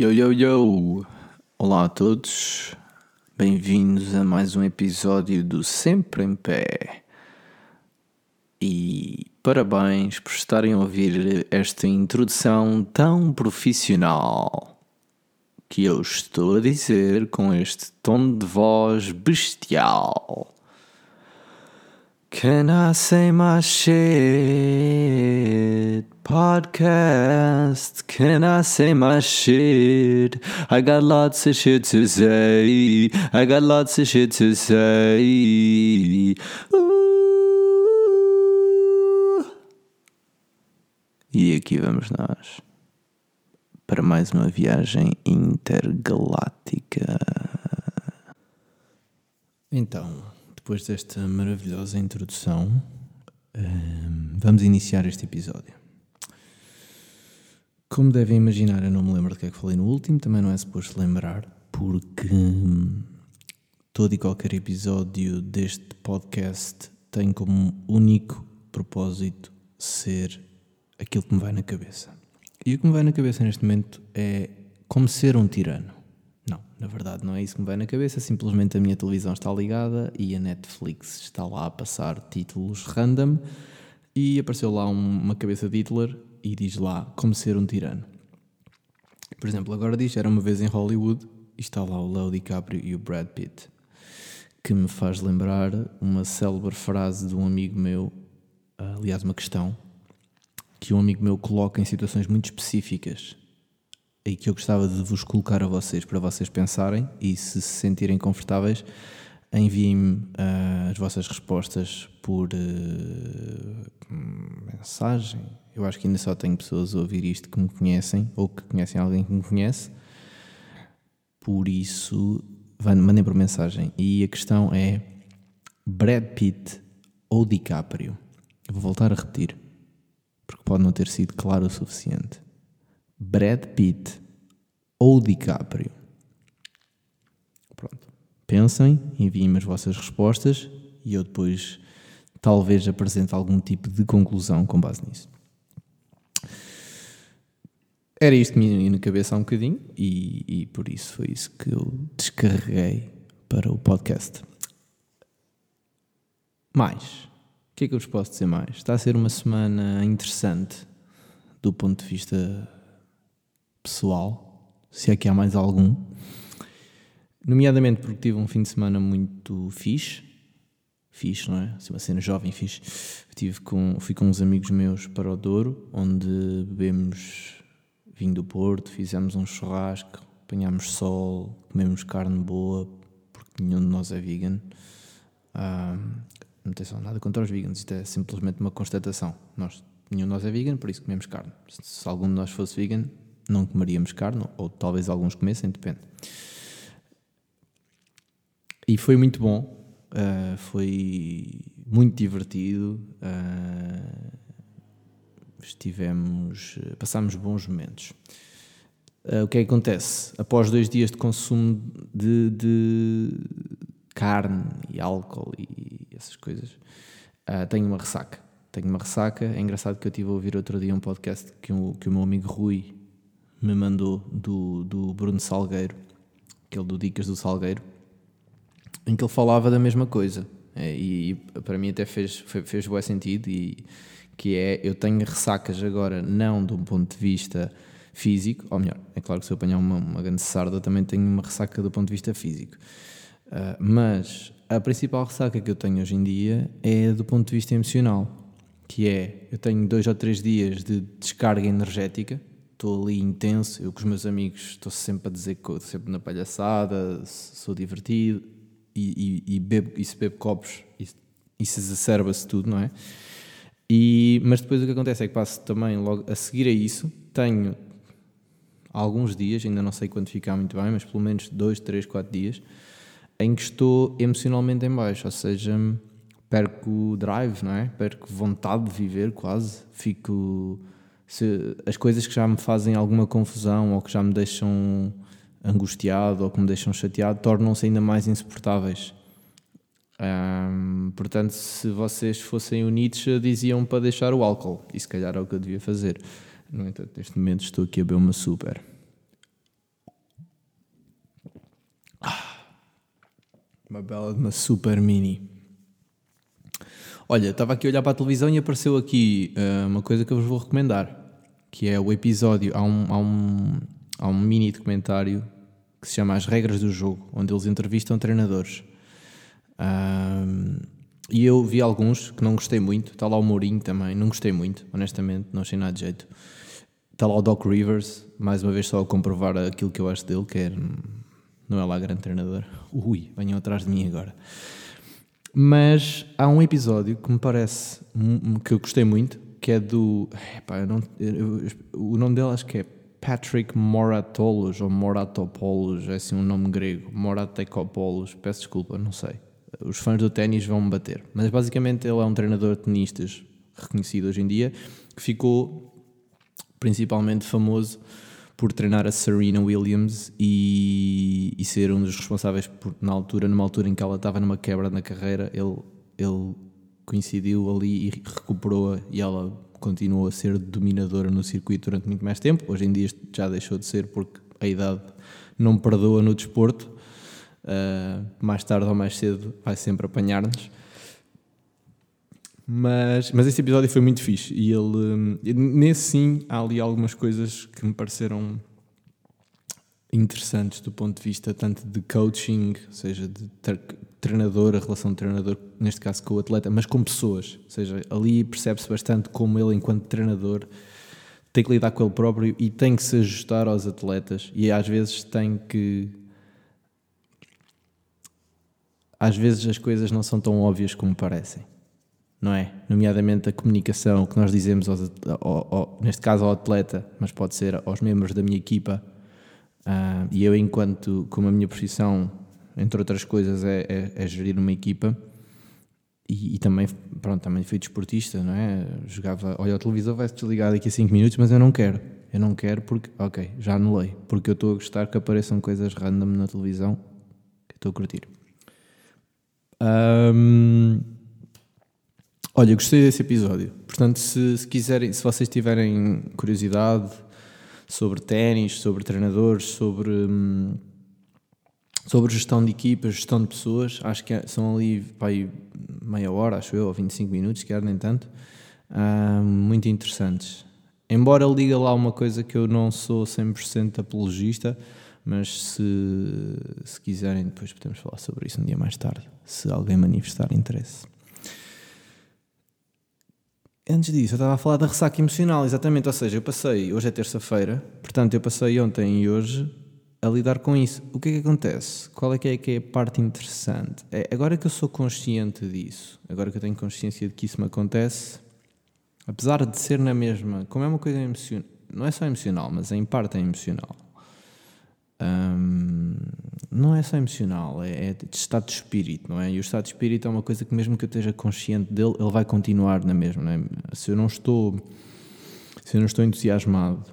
Yo, yo, yo! Olá a todos, bem-vindos a mais um episódio do Sempre em Pé. E parabéns por estarem a ouvir esta introdução tão profissional que eu estou a dizer com este tom de voz bestial. Can I say my shit? Podcast. Can I say my shit? I got lots of shit to say. I got lots of shit to say. Uh. E aqui vamos nós para mais uma viagem intergaláctica. Então depois desta maravilhosa introdução, ehm, vamos iniciar este episódio. Como devem imaginar, eu não me lembro do que é que falei no último, também não é suposto lembrar, porque todo e qualquer episódio deste podcast tem como único propósito ser aquilo que me vai na cabeça. E o que me vai na cabeça neste momento é como ser um tirano. Na verdade, não é isso que me vai na cabeça, simplesmente a minha televisão está ligada e a Netflix está lá a passar títulos random. E apareceu lá uma cabeça de Hitler e diz lá como ser um tirano. Por exemplo, agora diz era uma vez em Hollywood e está lá o Leo DiCaprio e o Brad Pitt, que me faz lembrar uma célebre frase de um amigo meu, aliás, uma questão que um amigo meu coloca em situações muito específicas e que eu gostava de vos colocar a vocês para vocês pensarem e se se sentirem confortáveis, enviem-me uh, as vossas respostas por uh, mensagem. Eu acho que ainda só tenho pessoas a ouvir isto que me conhecem ou que conhecem alguém que me conhece. Por isso, mandem por mensagem. E a questão é: Brad Pitt ou DiCaprio? Vou voltar a repetir, porque pode não ter sido claro o suficiente. Brad Pitt ou DiCaprio? Pronto. Pensem, enviem-me as vossas respostas e eu depois talvez apresente algum tipo de conclusão com base nisso. Era isto que me ia na cabeça há um bocadinho e, e por isso foi isso que eu descarreguei para o podcast. Mais. O que é que eu vos posso dizer mais? Está a ser uma semana interessante do ponto de vista pessoal, se é que há mais algum. Nomeadamente porque tive um fim de semana muito fixe. Fixe, não é? Assim, uma cena jovem fixe. Tive com, fui com uns amigos meus para o Douro, onde bebemos vinho do Porto, fizemos um churrasco, apanhámos sol, comemos carne boa, porque nenhum de nós é vegan. Ah, não tem só nada contra os vegans, isto é simplesmente uma constatação. Nós, nenhum de nós é vegan, por isso comemos carne. Se, se algum de nós fosse vegan, não comeríamos carne, ou talvez alguns comessem, depende. E foi muito bom, uh, foi muito divertido, uh, estivemos, passámos bons momentos. Uh, o que é que acontece? Após dois dias de consumo de, de carne e álcool e essas coisas, tenho uma ressaca. Tenho uma ressaca. É engraçado que eu estive a ouvir outro dia um podcast que o, que o meu amigo Rui me mandou do, do Bruno Salgueiro, aquele do Dicas do Salgueiro, em que ele falava da mesma coisa. É, e, e, para mim até fez, fez, fez bom sentido, e, que é, eu tenho ressacas agora, não de um ponto de vista físico, ou melhor, é claro que se eu apanhar uma, uma grande sarda também tenho uma ressaca do ponto de vista físico. Uh, mas a principal ressaca que eu tenho hoje em dia é do ponto de vista emocional, que é, eu tenho dois ou três dias de descarga energética, estou ali intenso, eu com os meus amigos estou sempre a dizer que estou sempre na palhaçada, sou divertido e, e, e bebo, e se bebo copos, isso, isso exacerba-se tudo, não é? E, mas depois o que acontece é que passo também logo a seguir a isso, tenho alguns dias, ainda não sei quantificar muito bem, mas pelo menos dois, três, quatro dias, em que estou emocionalmente em baixo, ou seja, perco drive, não é? Perco vontade de viver quase, fico se as coisas que já me fazem alguma confusão ou que já me deixam angustiado ou que me deixam chateado tornam-se ainda mais insuportáveis. Portanto, se vocês fossem o Nietzsche, diziam para deixar o álcool, e se calhar é o que eu devia fazer. No entanto, neste momento estou aqui a beber uma super. Ah, uma bela de uma super mini. Olha, estava aqui a olhar para a televisão e apareceu aqui uh, uma coisa que eu vos vou recomendar, que é o episódio, há um, há um, há um mini documentário que se chama As Regras do Jogo, onde eles entrevistam treinadores. e eu vi alguns que não gostei muito. Está lá o Mourinho também, não gostei muito, honestamente, não achei nada de jeito. Está lá o Doc Rivers, mais uma vez só a comprovar aquilo que eu acho dele, que é, não é lá grande treinador. Ui, venham atrás de mim agora. Mas há um episódio que me parece que eu gostei muito, que é do. Não, eu, o nome dele acho que é Patrick Moratoulos ou Moratopoulos, é assim um nome grego, Moratekopoulos, peço desculpa, não sei. Os fãs do ténis vão me bater. Mas basicamente ele é um treinador de tenistas reconhecido hoje em dia, que ficou principalmente famoso por treinar a Serena Williams e, e ser um dos responsáveis por, na altura, numa altura em que ela estava numa quebra na carreira, ele, ele coincidiu ali e recuperou-a e ela continuou a ser dominadora no circuito durante muito mais tempo. Hoje em dia já deixou de ser porque a idade não perdoa no desporto. Uh, mais tarde ou mais cedo vai sempre apanhar-nos. Mas, mas esse episódio foi muito fixe e ele, nesse sim, há ali algumas coisas que me pareceram interessantes do ponto de vista tanto de coaching, ou seja, de treinador, a relação de treinador, neste caso com o atleta, mas com pessoas. Ou seja, ali percebe-se bastante como ele, enquanto treinador, tem que lidar com ele próprio e tem que se ajustar aos atletas e às vezes tem que. Às vezes as coisas não são tão óbvias como parecem não é? Nomeadamente a comunicação que nós dizemos, aos, ao, ao, neste caso ao atleta, mas pode ser aos membros da minha equipa. Uh, e eu, enquanto, como a minha profissão, entre outras coisas, é, é, é gerir uma equipa, e, e, também, pronto, também fui desportista, não é? Jogava, olha, o televisor vai-se desligar daqui a 5 minutos, mas eu não quero. Eu não quero porque, ok, já anulei, porque eu estou a gostar que apareçam coisas random na televisão que estou a curtir. Um, Olha, gostei desse episódio. Portanto, se, se quiserem, se vocês tiverem curiosidade sobre ténis, sobre treinadores, sobre, hum, sobre gestão de equipas, gestão de pessoas, acho que é, são ali meia hora, acho eu, ou 25 minutos, quer nem tanto, hum, muito interessantes. Embora ele diga lá uma coisa que eu não sou 100% apologista, mas se, se quiserem, depois podemos falar sobre isso um dia mais tarde, se alguém manifestar interesse. Antes disso, eu estava a falar da ressaca emocional, exatamente. Ou seja, eu passei, hoje é terça-feira, portanto, eu passei ontem e hoje a lidar com isso. O que é que acontece? Qual é que é, que é a parte interessante? É, agora que eu sou consciente disso, agora que eu tenho consciência de que isso me acontece, apesar de ser na mesma, como é uma coisa emocional, não é só emocional, mas em parte é emocional. Não é só emocional, é, é, de estado de espírito, não é? E o estado de espírito é uma coisa que, mesmo que eu esteja consciente dele, ele vai continuar na mesma, não é? Se eu não estou, se eu não estou entusiasmado,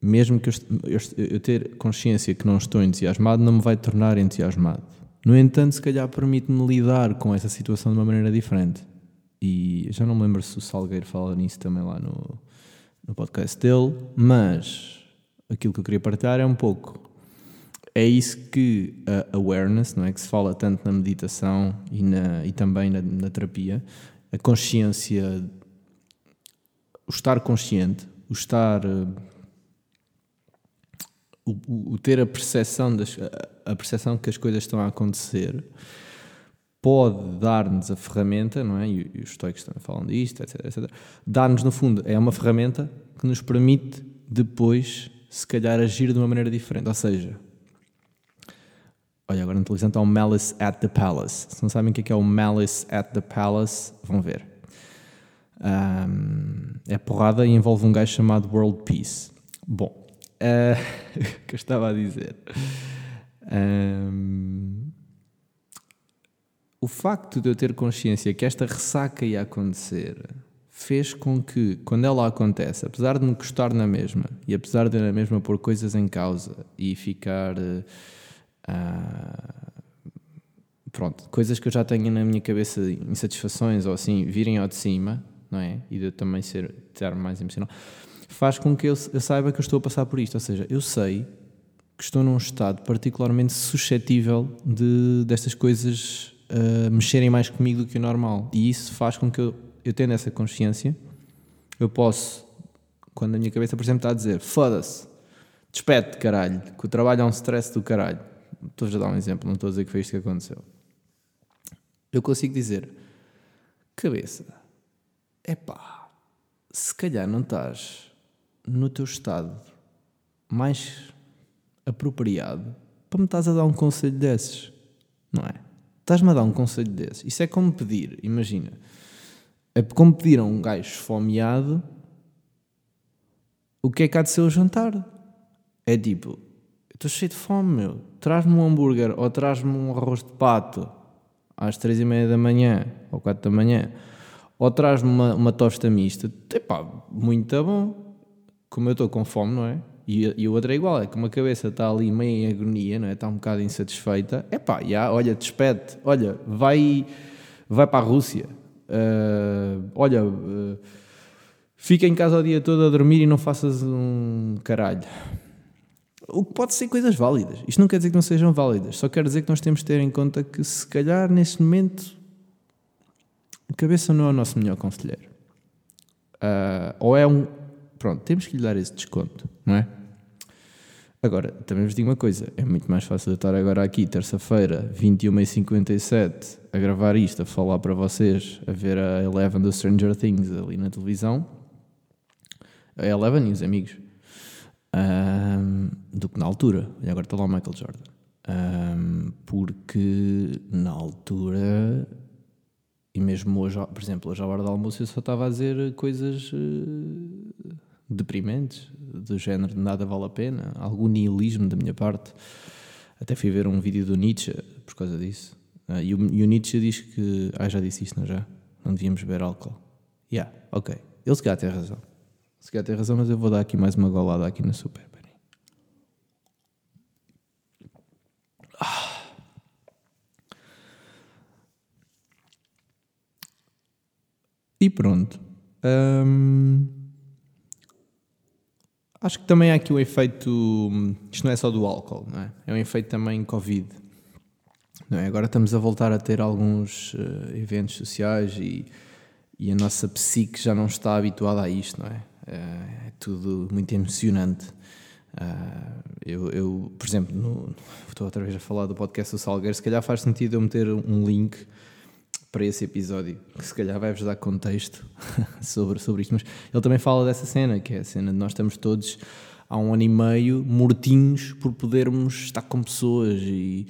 mesmo que eu, eu, eu ter consciência que não estou entusiasmado, não me vai tornar entusiasmado. No entanto, se calhar permite-me lidar com essa situação de uma maneira diferente. E já não me lembro se o Salgueiro fala nisso também lá no, no podcast dele, mas aquilo que eu queria partilhar é um pouco é isso que a awareness, não é? Que se fala tanto na meditação e, na, e também na, na terapia, a consciência, o estar consciente, o estar. Uh, o, o, ter a percepção, das, a percepção que as coisas estão a acontecer pode dar-nos a ferramenta, não é? E, e os estoicos também falam disto, etc. etc. Dar-nos, no fundo, é uma ferramenta que nos permite depois, se calhar, agir de uma maneira diferente. Ou seja, Olha, agora na televisão está o Malice at the Palace. Se não sabem o que é, é o Malice at the Palace, vão ver. Um, é porrada e envolve um gajo chamado World Peace. Bom, uh, o que eu estava a dizer. Um, o facto de eu ter consciência que esta ressaca ia acontecer fez com que, quando ela acontece, apesar de me custar na mesma e apesar de na mesma pôr coisas em causa e ficar. Uh, Uh, pronto, coisas que eu já tenho na minha cabeça, insatisfações ou assim, virem ao de cima, não é? E de eu também ser, ter mais emocional, faz com que eu, eu, saiba que eu estou a passar por isto. Ou seja, eu sei que estou num estado particularmente suscetível de destas coisas uh, mexerem mais comigo do que o normal. E isso faz com que eu, eu tendo essa consciência, eu posso, quando a minha cabeça, por exemplo, está a dizer foda-se, despede caralho, que o trabalho é um stress do caralho. Estou-vos a dar um exemplo, não estou a dizer que foi isto que aconteceu. Eu consigo dizer, cabeça, é pá, se calhar não estás no teu estado mais apropriado para me estás a dar um conselho desses, não é? Estás-me a dar um conselho desses. Isso é como pedir, imagina, é como pedir a um gajo esfomeado o que é que há de ser o jantar. É tipo, estou cheio de fome, meu. Traz-me um hambúrguer ou traz-me um arroz de pato às três e meia da manhã ou quatro da manhã ou traz-me uma, uma tosta mista. Epá, muito bom. Como eu estou com fome, não é? E, e o outro é igual, é que uma cabeça está ali meio em agonia, não é? Está um bocado insatisfeita. É pá, já, olha, despede, olha, vai, vai para a Rússia. Uh, olha, uh, fica em casa o dia todo a dormir e não faças um caralho. O que pode ser coisas válidas. Isto não quer dizer que não sejam válidas, só quer dizer que nós temos de ter em conta que, se calhar, neste momento, a cabeça não é o nosso melhor conselheiro. Uh, ou é um. Pronto, temos que lhe dar esse desconto, não é? Agora, também vos digo uma coisa: é muito mais fácil eu estar agora aqui, terça-feira, 21h57, a gravar isto, a falar para vocês, a ver a Eleven do Stranger Things ali na televisão. A Eleven e os amigos. Um, do que na altura. E agora está lá o Michael Jordan. Um, porque na altura, e mesmo hoje, por exemplo, hoje à hora do almoço, eu só estava a dizer coisas. Uh, deprimentes, do género nada vale a pena, algum nihilismo da minha parte. Até fui ver um vídeo do Nietzsche por causa disso. Uh, e, o, e, o, Nietzsche diz que. Ah, já disse isto, não já? Não devíamos beber álcool. Yeah, ok. Ele se calhar tem razão. Se calhar tem razão, mas eu vou dar aqui mais uma golada aqui na super. Ah. E pronto. Um, Acho que também há aqui o efeito. Isto não é só do álcool, não é? É um efeito também Covid. Não é? Agora estamos a voltar a ter alguns uh, eventos sociais e, e a nossa psique já não está habituada a isto, não é? Uh, é tudo muito emocionante. Uh, eu, eu, por exemplo, no, estou outra vez a falar do podcast do Salgueiro, se calhar faz sentido eu meter um link para esse episódio, que se calhar vai-vos dar contexto sobre, sobre isto. Mas ele também fala dessa cena, que é a cena de nós estamos todos há um ano e meio mortinhos por podermos estar com pessoas e,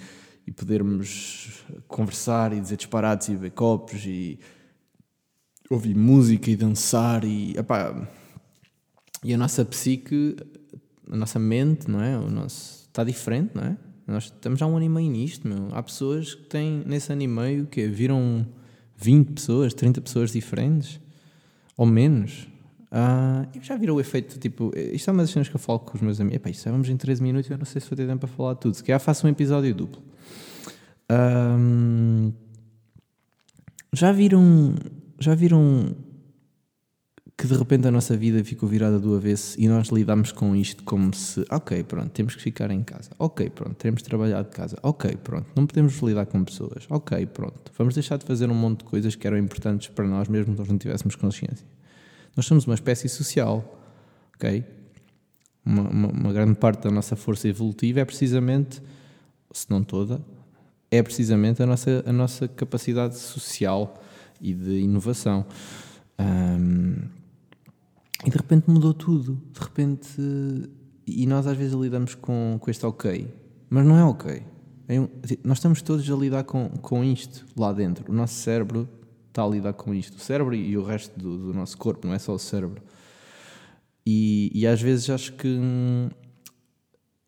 e podermos conversar e dizer disparados e beber copos e ouvir música e dançar e, epá, e a nossa psique, a nossa mente, não é? O nosso, está diferente, não é? Nós estamos há um ano e meio nisto, meu. Há pessoas que têm, nesse ano e meio, que viram 20 pessoas, 30 pessoas diferentes, ou menos. Ah, já viram o efeito, tipo, isto é uma das cenas que eu falo com os meus amigos. Epá, isto vamos em 13 minutos, eu não sei se vou ter tempo para falar tudo. Se calhar faço um episódio duplo. já viram, já viram que de repente a nossa vida ficou virada do avesso e nós lidamos com isto como se, ok, pronto, temos que ficar em casa, ok, pronto, temos de trabalhar de casa, ok, pronto, não podemos lidar com pessoas, ok, pronto, vamos deixar de fazer um monte de coisas que eram importantes para nós mesmo que nós não tivéssemos consciência. Nós somos uma espécie social, ok? Uma, uma, uma grande parte da nossa força evolutiva é precisamente, se não toda, é precisamente a nossa, a nossa capacidade social e de inovação. Um, e de repente mudou tudo. De repente. E nós às vezes lidamos com, com este ok, mas não é ok. É um, nós estamos todos a lidar com, com isto lá dentro. O nosso cérebro está a lidar com isto. O cérebro e o resto do, do nosso corpo, não é só o cérebro. E, e às vezes acho que hum,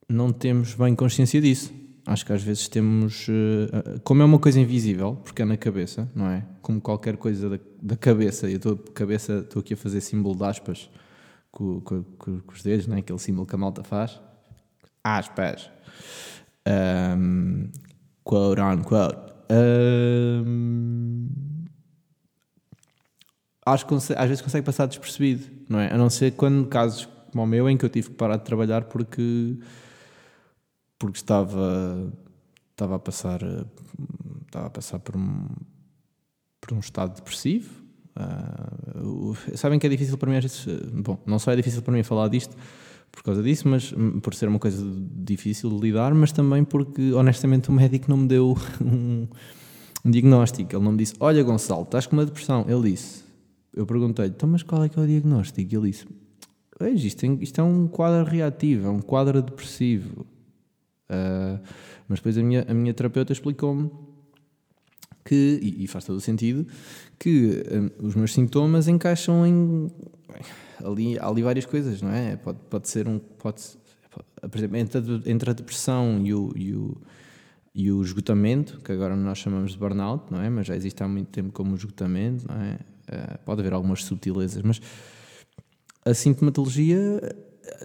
não temos bem consciência disso. Acho que às vezes temos. Uh, como é uma coisa invisível, porque é na cabeça, não é? Como qualquer coisa da, da cabeça, eu estou cabeça, estou aqui a fazer símbolo de aspas com, com, com, com os dedos, não é? Aquele símbolo que a malta faz. Aspas. Um, quote unquote. Um, acho que às vezes consegue passar despercebido, não é? A não ser quando casos como o meu, em que eu tive que parar de trabalhar porque porque estava, estava a passar estava a passar por um, por um estado depressivo. Uh, sabem que é difícil para mim às vezes, bom, não só é difícil para mim falar disto por causa disso, mas por ser uma coisa difícil de lidar, mas também porque honestamente o médico não me deu um, um diagnóstico. Ele não me disse: Olha, Gonçalo, estás com uma depressão. Ele disse: Eu perguntei-lhe, então, mas qual é que é o diagnóstico? Ele disse: isto, isto é um quadro reativo, é um quadro depressivo. Uh, mas depois a minha, a minha terapeuta explicou-me que, e, e, faz todo o sentido, que um, os meus sintomas encaixam em. Ali, ali várias coisas, não é? Pode, pode ser um. Pode, por exemplo, entre a, entre a depressão e o, e o e o esgotamento, que agora nós chamamos de burnout, não é? Mas já existe há muito tempo como esgotamento, não é? Uh, pode haver algumas subtilezas, mas a sintomatologia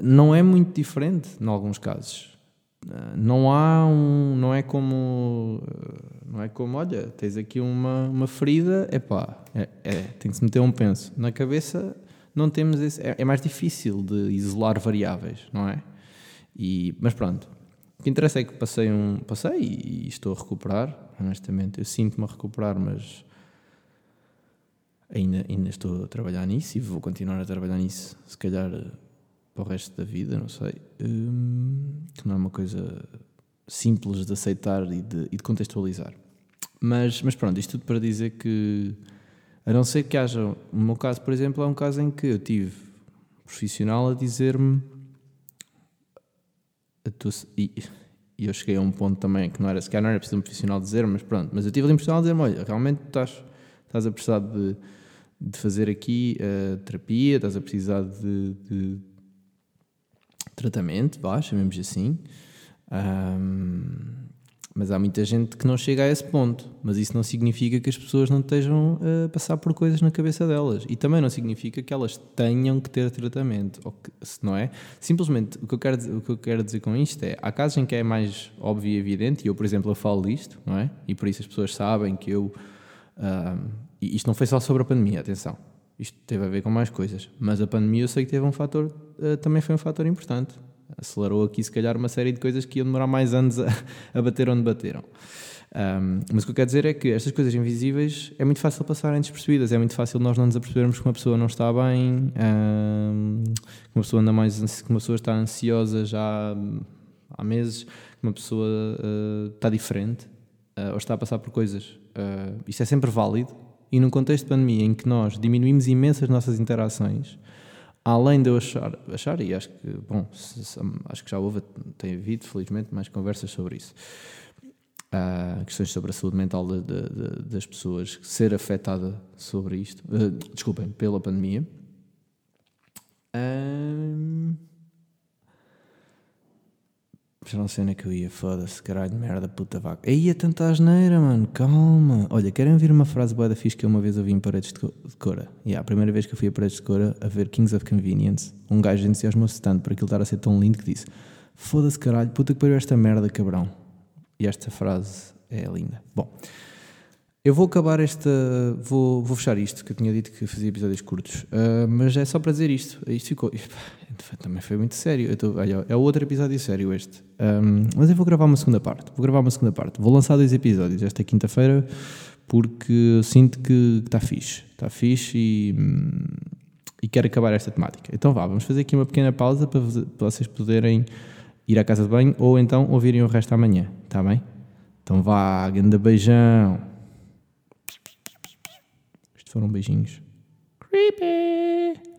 não é muito diferente em alguns casos. Não há um, não é como, uh, não é como, olha, tens aqui uma, uma ferida, epá, é, é, tem que se meter um penso. Na cabeça não temos esse, é, é mais difícil de isolar variáveis, não é? E, mas pronto, o que interessa é que passei um. Passei e estou a recuperar, honestamente. Eu sinto-me a recuperar, mas ainda, ainda estou a trabalhar nisso e vou continuar a trabalhar nisso, se calhar para o resto da vida, não sei. Hum, que não é uma coisa simples de aceitar e de, e de contextualizar. Mas, mas pronto, isto tudo para dizer que, a não ser que haja. No meu caso, por exemplo, é um caso em que eu tive profissional a dizer-me e, e, eu cheguei a um ponto também que não era, sequer não era preciso um profissional dizer, mas pronto, mas eu tive ali um profissional a dizer-me, olha, realmente estás, estás a precisar de, de fazer aqui uh, terapia, estás a precisar de, de tratamento, vá, chamemos assim, um, mas há muita gente que não chega a esse ponto. Mas isso não significa que as pessoas não estejam a passar por coisas na cabeça delas. E também não significa que elas tenham que ter tratamento. Ou que, se não é, simplesmente o que, eu quero, o que eu quero dizer com isto é: há casos em que é mais óbvio e evidente, e eu, por exemplo, eu falo disto, não é? E por isso as pessoas sabem que eu. Uh, e isto não foi só sobre a pandemia, atenção. Isto teve a ver com mais coisas. Mas a pandemia eu sei que teve um fator, uh, também foi um fator importante acelerou aqui, se calhar, uma série de coisas que iam demorar mais anos a, a bater onde bateram. Um, mas o que eu quero dizer é que estas coisas invisíveis é muito fácil passarem despercebidas, é muito fácil nós não nos apercebermos que uma pessoa não está bem, um, que uma pessoa anda mais, que uma pessoa está ansiosa já há meses, que uma pessoa uh, está diferente uh, ou está a passar por coisas. Uh, isto é sempre válido e num contexto de pandemia em que nós diminuímos imenso as nossas interações, além de eu achar, achar e acho que, bom, acho que já houve, tem havido, felizmente, mais conversas sobre isso. Uh, questões sobre a saúde mental de, de, de, das pessoas, ser afetada sobre isto, uh, desculpem, pela pandemia. Um, já não sei onde é que eu ia, foda-se, caralho, merda, puta vaca. Aí é tanta asneira, mano, calma. Olha, querem ouvir uma frase boa da fixe que eu uma vez ouvi em Paredes de Cora? Yeah, a primeira vez que eu fui a Paredes de Cora a ver Kings of Convenience, um gajo entusiasmou-se tanto por aquilo estar a ser tão lindo que disse: Foda-se, caralho, puta que pariu esta merda, cabrão. E esta frase é linda. Bom, eu vou acabar esta. Vou, vou fechar isto, que eu tinha dito que fazia episódios curtos. Uh, mas é só para dizer isto. Isto ficou. Também foi muito sério. Tô, olha, é outro episódio sério este. Um, mas eu vou gravar uma segunda parte. Vou gravar uma segunda parte. Vou lançar dois episódios esta quinta-feira porque sinto que está fixe. Está fixe e, e quero acabar esta temática. Então vá, vamos fazer aqui uma pequena pausa para, para vocês poderem ir à casa de banho ou então ouvirem o resto amanhã. Está bem? Então vá, grande beijão foram beijinhos. Creepy!